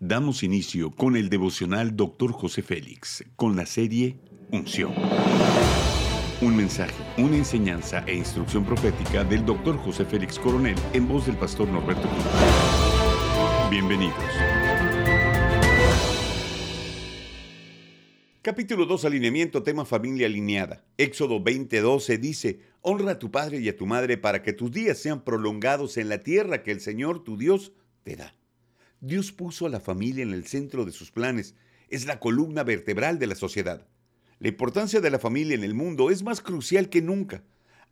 Damos inicio con el devocional Dr. José Félix, con la serie Unción. Un mensaje, una enseñanza e instrucción profética del Dr. José Félix Coronel en voz del pastor Norberto Cruz. Bienvenidos. Capítulo 2, alineamiento, tema familia alineada. Éxodo 20:12 dice, honra a tu padre y a tu madre para que tus días sean prolongados en la tierra que el Señor tu Dios te da. Dios puso a la familia en el centro de sus planes. Es la columna vertebral de la sociedad. La importancia de la familia en el mundo es más crucial que nunca.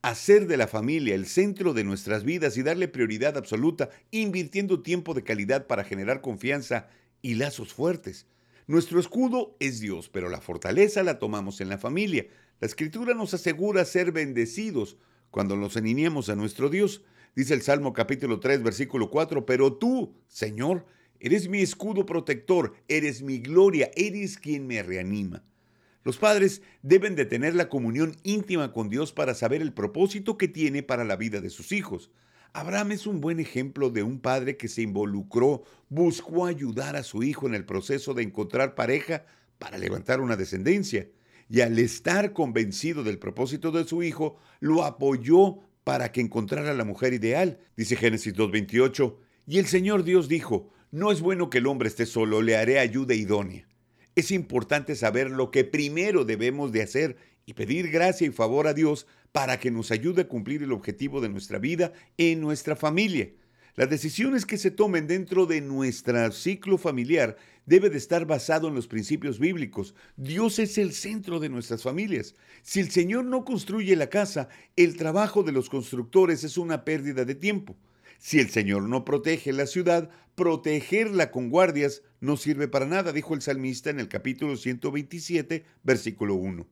Hacer de la familia el centro de nuestras vidas y darle prioridad absoluta, invirtiendo tiempo de calidad para generar confianza y lazos fuertes. Nuestro escudo es Dios, pero la fortaleza la tomamos en la familia. La escritura nos asegura ser bendecidos cuando nos alineamos a nuestro Dios. Dice el Salmo capítulo 3, versículo 4, pero tú, Señor, eres mi escudo protector, eres mi gloria, eres quien me reanima. Los padres deben de tener la comunión íntima con Dios para saber el propósito que tiene para la vida de sus hijos. Abraham es un buen ejemplo de un padre que se involucró, buscó ayudar a su hijo en el proceso de encontrar pareja para levantar una descendencia. Y al estar convencido del propósito de su hijo, lo apoyó para que encontrara la mujer ideal. Dice Génesis 2.28, y el Señor Dios dijo, no es bueno que el hombre esté solo, le haré ayuda idónea. Es importante saber lo que primero debemos de hacer y pedir gracia y favor a Dios para que nos ayude a cumplir el objetivo de nuestra vida en nuestra familia. Las decisiones que se tomen dentro de nuestro ciclo familiar debe de estar basado en los principios bíblicos. Dios es el centro de nuestras familias. Si el Señor no construye la casa, el trabajo de los constructores es una pérdida de tiempo. Si el Señor no protege la ciudad, protegerla con guardias no sirve para nada, dijo el salmista en el capítulo 127, versículo 1.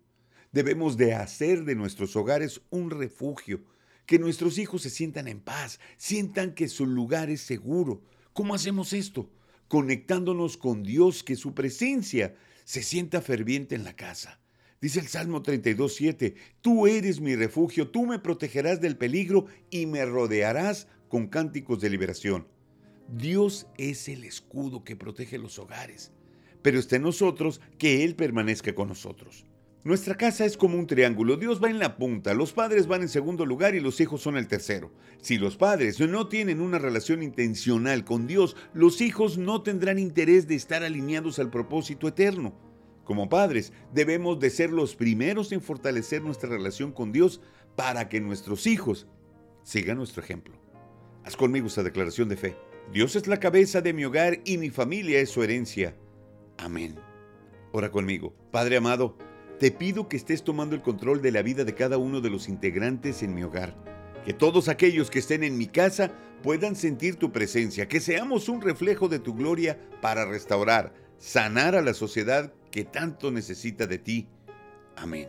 Debemos de hacer de nuestros hogares un refugio, que nuestros hijos se sientan en paz, sientan que su lugar es seguro. ¿Cómo hacemos esto? Conectándonos con Dios, que su presencia se sienta ferviente en la casa. Dice el Salmo 32, 7, Tú eres mi refugio, tú me protegerás del peligro y me rodearás con cánticos de liberación. Dios es el escudo que protege los hogares, pero está en nosotros que Él permanezca con nosotros. Nuestra casa es como un triángulo, Dios va en la punta, los padres van en segundo lugar y los hijos son el tercero. Si los padres no tienen una relación intencional con Dios, los hijos no tendrán interés de estar alineados al propósito eterno. Como padres, debemos de ser los primeros en fortalecer nuestra relación con Dios para que nuestros hijos sigan nuestro ejemplo. Haz conmigo esta declaración de fe. Dios es la cabeza de mi hogar y mi familia es su herencia. Amén. Ora conmigo. Padre amado, te pido que estés tomando el control de la vida de cada uno de los integrantes en mi hogar. Que todos aquellos que estén en mi casa puedan sentir tu presencia, que seamos un reflejo de tu gloria para restaurar, sanar a la sociedad que tanto necesita de ti. Amén.